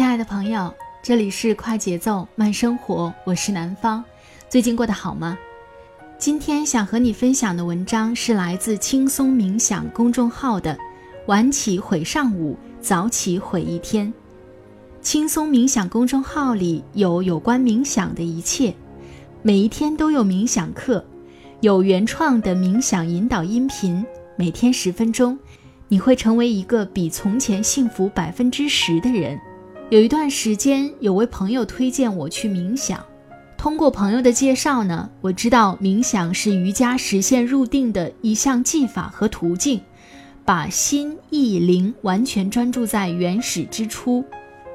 亲爱的朋友，这里是快节奏慢生活，我是南方。最近过得好吗？今天想和你分享的文章是来自轻松冥想公众号的“晚起毁上午，早起毁一天”。轻松冥想公众号里有有关冥想的一切，每一天都有冥想课，有原创的冥想引导音频，每天十分钟。你会成为一个比从前幸福百分之十的人。有一段时间，有位朋友推荐我去冥想。通过朋友的介绍呢，我知道冥想是瑜伽实现入定的一项技法和途径，把心意灵完全专注在原始之初。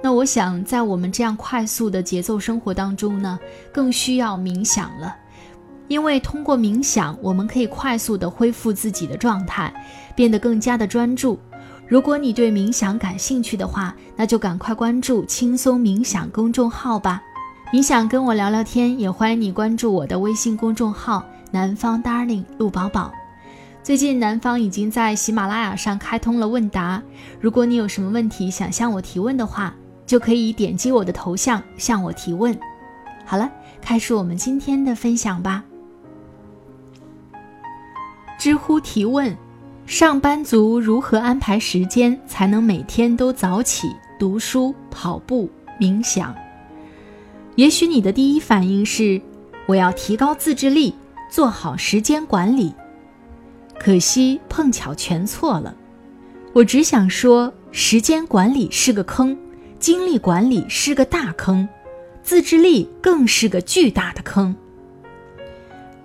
那我想，在我们这样快速的节奏生活当中呢，更需要冥想了。因为通过冥想，我们可以快速的恢复自己的状态，变得更加的专注。如果你对冥想感兴趣的话，那就赶快关注“轻松冥想”公众号吧。你想跟我聊聊天，也欢迎你关注我的微信公众号“南方 Darling 陆宝宝”。最近南方已经在喜马拉雅上开通了问答，如果你有什么问题想向我提问的话，就可以点击我的头像向我提问。好了，开始我们今天的分享吧。知乎提问：上班族如何安排时间才能每天都早起读书、跑步、冥想？也许你的第一反应是我要提高自制力，做好时间管理。可惜碰巧全错了。我只想说，时间管理是个坑，精力管理是个大坑，自制力更是个巨大的坑。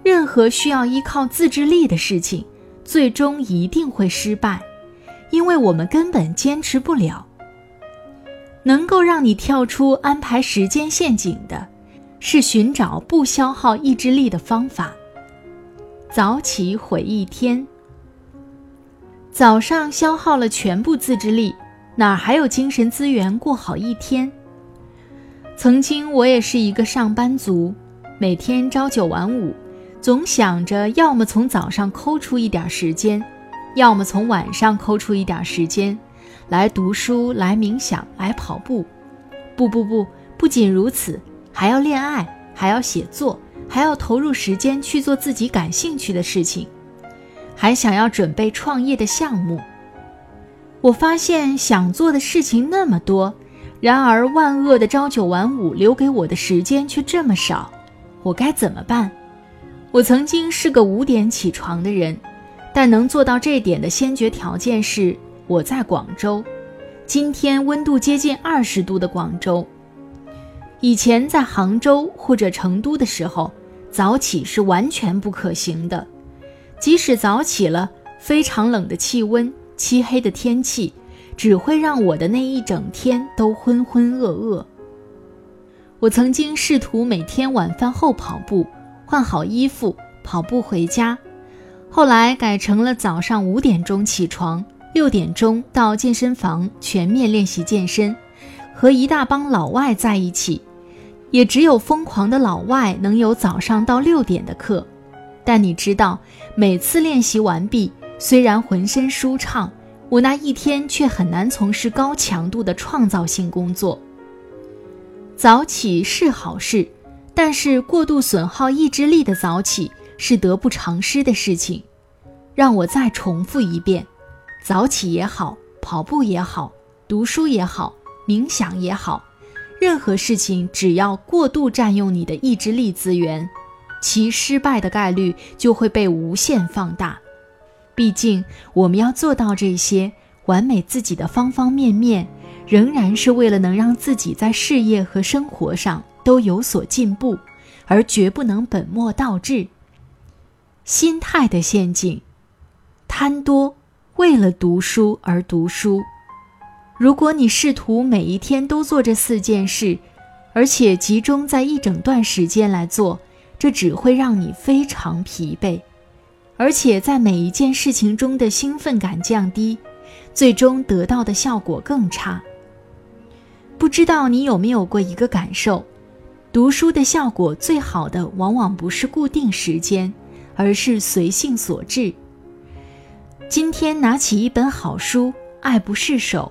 任何需要依靠自制力的事情，最终一定会失败，因为我们根本坚持不了。能够让你跳出安排时间陷阱的，是寻找不消耗意志力的方法。早起毁一天，早上消耗了全部自制力，哪还有精神资源过好一天？曾经我也是一个上班族，每天朝九晚五。总想着，要么从早上抠出一点时间，要么从晚上抠出一点时间，来读书、来冥想、来跑步。不不不，不仅如此，还要恋爱，还要写作，还要投入时间去做自己感兴趣的事情，还想要准备创业的项目。我发现想做的事情那么多，然而万恶的朝九晚五留给我的时间却这么少，我该怎么办？我曾经是个五点起床的人，但能做到这点的先决条件是我在广州。今天温度接近二十度的广州，以前在杭州或者成都的时候，早起是完全不可行的。即使早起了，非常冷的气温、漆黑的天气，只会让我的那一整天都浑浑噩噩。我曾经试图每天晚饭后跑步。换好衣服，跑步回家。后来改成了早上五点钟起床，六点钟到健身房全面练习健身，和一大帮老外在一起。也只有疯狂的老外能有早上到六点的课。但你知道，每次练习完毕，虽然浑身舒畅，我那一天却很难从事高强度的创造性工作。早起是好事。但是过度损耗意志力的早起是得不偿失的事情。让我再重复一遍：早起也好，跑步也好，读书也好，冥想也好，任何事情只要过度占用你的意志力资源，其失败的概率就会被无限放大。毕竟，我们要做到这些，完美自己的方方面面，仍然是为了能让自己在事业和生活上都有所进步，而绝不能本末倒置。心态的陷阱，贪多，为了读书而读书。如果你试图每一天都做这四件事，而且集中在一整段时间来做，这只会让你非常疲惫。而且在每一件事情中的兴奋感降低，最终得到的效果更差。不知道你有没有过一个感受：读书的效果最好的往往不是固定时间，而是随性所致。今天拿起一本好书，爱不释手，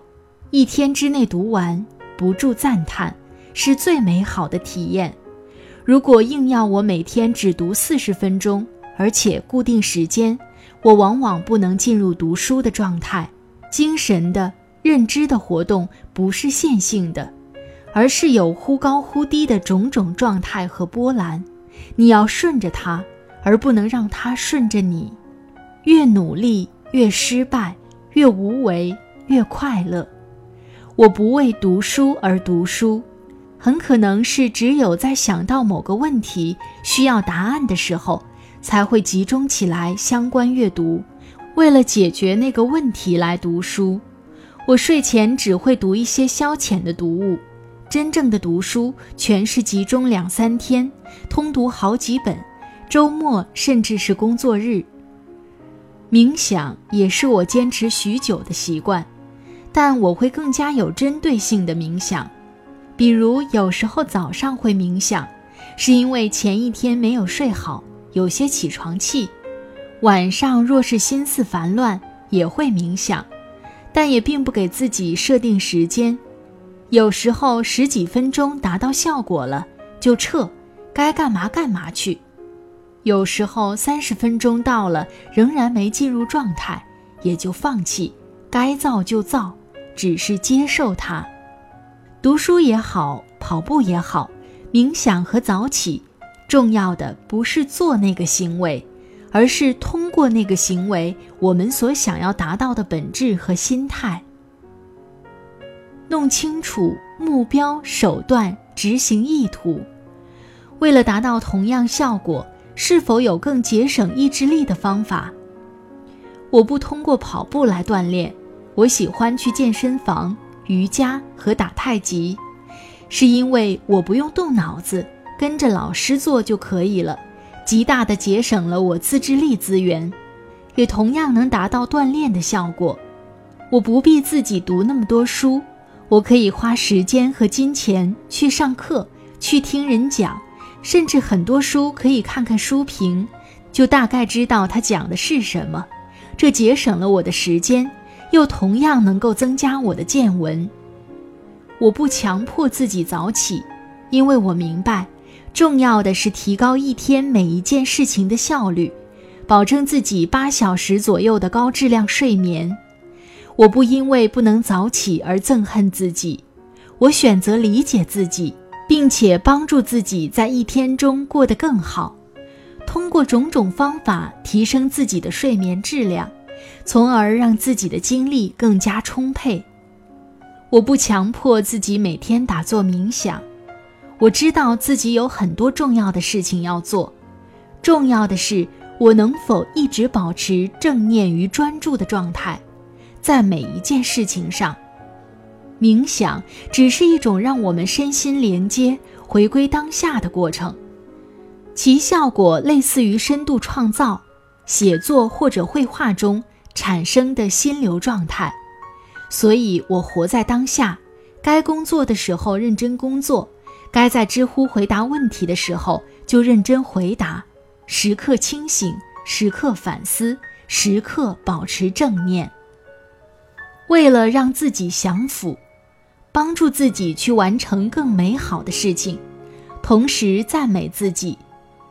一天之内读完，不住赞叹，是最美好的体验。如果硬要我每天只读四十分钟，而且固定时间，我往往不能进入读书的状态。精神的、认知的活动不是线性的，而是有忽高忽低的种种状态和波澜。你要顺着它，而不能让它顺着你。越努力越失败，越无为越快乐。我不为读书而读书，很可能是只有在想到某个问题需要答案的时候。才会集中起来相关阅读，为了解决那个问题来读书。我睡前只会读一些消遣的读物，真正的读书全是集中两三天，通读好几本，周末甚至是工作日。冥想也是我坚持许久的习惯，但我会更加有针对性的冥想，比如有时候早上会冥想，是因为前一天没有睡好。有些起床气，晚上若是心思烦乱，也会冥想，但也并不给自己设定时间。有时候十几分钟达到效果了，就撤，该干嘛干嘛去；有时候三十分钟到了，仍然没进入状态，也就放弃，该造就造，只是接受它。读书也好，跑步也好，冥想和早起。重要的不是做那个行为，而是通过那个行为，我们所想要达到的本质和心态。弄清楚目标、手段、执行意图，为了达到同样效果，是否有更节省意志力的方法？我不通过跑步来锻炼，我喜欢去健身房、瑜伽和打太极，是因为我不用动脑子。跟着老师做就可以了，极大的节省了我自制力资源，也同样能达到锻炼的效果。我不必自己读那么多书，我可以花时间和金钱去上课，去听人讲，甚至很多书可以看看书评，就大概知道他讲的是什么。这节省了我的时间，又同样能够增加我的见闻。我不强迫自己早起，因为我明白。重要的是提高一天每一件事情的效率，保证自己八小时左右的高质量睡眠。我不因为不能早起而憎恨自己，我选择理解自己，并且帮助自己在一天中过得更好，通过种种方法提升自己的睡眠质量，从而让自己的精力更加充沛。我不强迫自己每天打坐冥想。我知道自己有很多重要的事情要做，重要的是我能否一直保持正念与专注的状态，在每一件事情上。冥想只是一种让我们身心连接、回归当下的过程，其效果类似于深度创造、写作或者绘画中产生的心流状态。所以我活在当下，该工作的时候认真工作。该在知乎回答问题的时候就认真回答，时刻清醒，时刻反思，时刻保持正念。为了让自己降服，帮助自己去完成更美好的事情，同时赞美自己，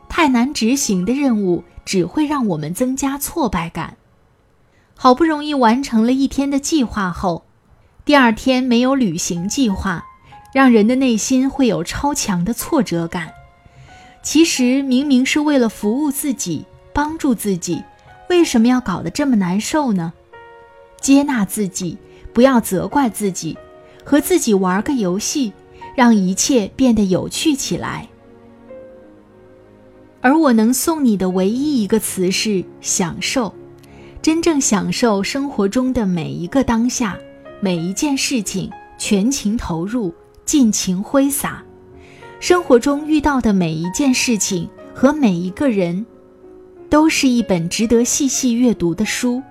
太难执行的任务只会让我们增加挫败感。好不容易完成了一天的计划后，第二天没有履行计划，让人的内心会有超强的挫折感。其实明明是为了服务自己、帮助自己，为什么要搞得这么难受呢？接纳自己，不要责怪自己，和自己玩个游戏，让一切变得有趣起来。而我能送你的唯一一个词是享受，真正享受生活中的每一个当下，每一件事情，全情投入，尽情挥洒。生活中遇到的每一件事情和每一个人，都是一本值得细细阅读的书。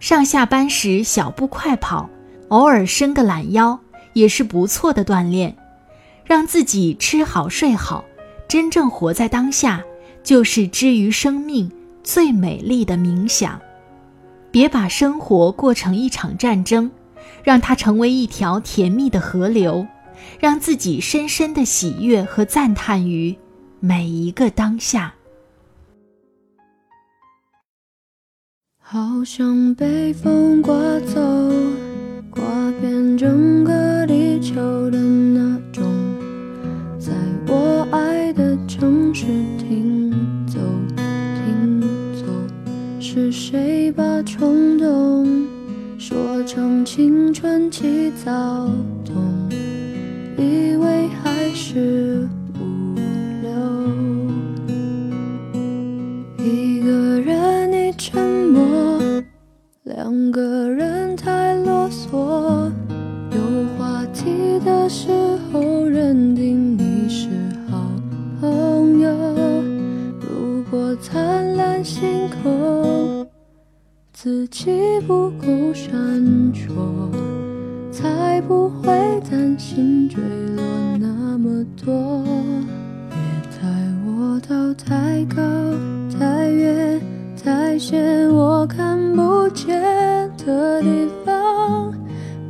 上下班时小步快跑，偶尔伸个懒腰，也是不错的锻炼。让自己吃好睡好，真正活在当下。就是之于生命最美丽的冥想，别把生活过成一场战争，让它成为一条甜蜜的河流，让自己深深的喜悦和赞叹于每一个当下。好像被风刮走，刮遍整个地球的那种，在我爱的城市停走停走。是谁把冲动说成青春期躁动？以为还是自己不够闪烁，才不会担心坠落那么多。别带我到太高、太远、太险我看不见的地方。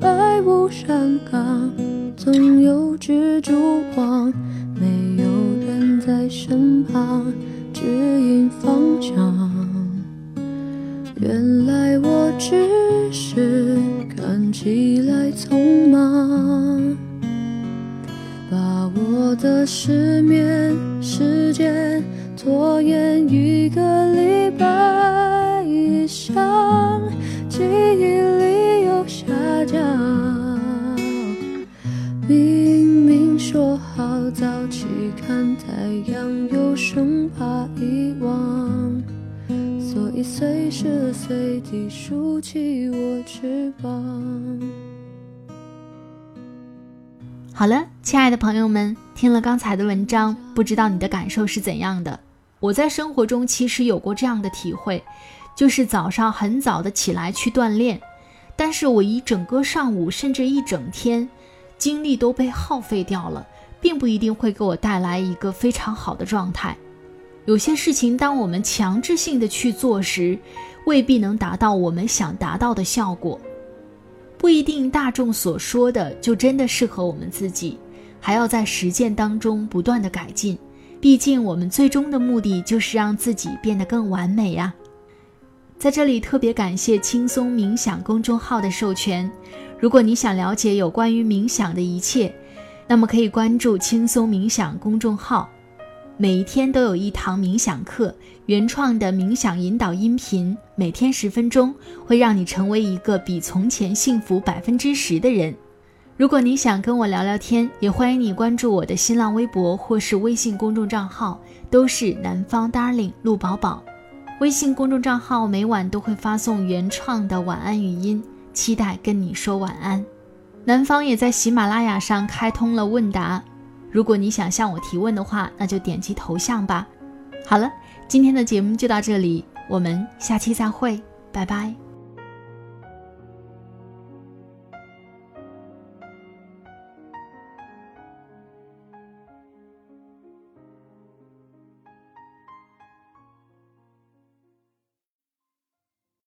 百步山岗，总有蜘蛛网，没有人在身旁指引方向。原来只是看起来匆忙，把我的失眠时间拖延一个礼拜以上，记忆力又下降。明明说好早起看太阳，又生怕遗忘。所以随时随地竖起我翅膀。好了，亲爱的朋友们，听了刚才的文章，不知道你的感受是怎样的？我在生活中其实有过这样的体会，就是早上很早的起来去锻炼，但是我一整个上午甚至一整天，精力都被耗费掉了，并不一定会给我带来一个非常好的状态。有些事情，当我们强制性的去做时，未必能达到我们想达到的效果。不一定大众所说的就真的适合我们自己，还要在实践当中不断的改进。毕竟，我们最终的目的就是让自己变得更完美呀。在这里特别感谢轻松冥想公众号的授权。如果你想了解有关于冥想的一切，那么可以关注轻松冥想公众号。每一天都有一堂冥想课，原创的冥想引导音频，每天十分钟，会让你成为一个比从前幸福百分之十的人。如果你想跟我聊聊天，也欢迎你关注我的新浪微博或是微信公众账号，都是南方 Darling 陆宝宝。微信公众账号每晚都会发送原创的晚安语音，期待跟你说晚安。南方也在喜马拉雅上开通了问答。如果你想向我提问的话，那就点击头像吧。好了，今天的节目就到这里，我们下期再会，拜拜。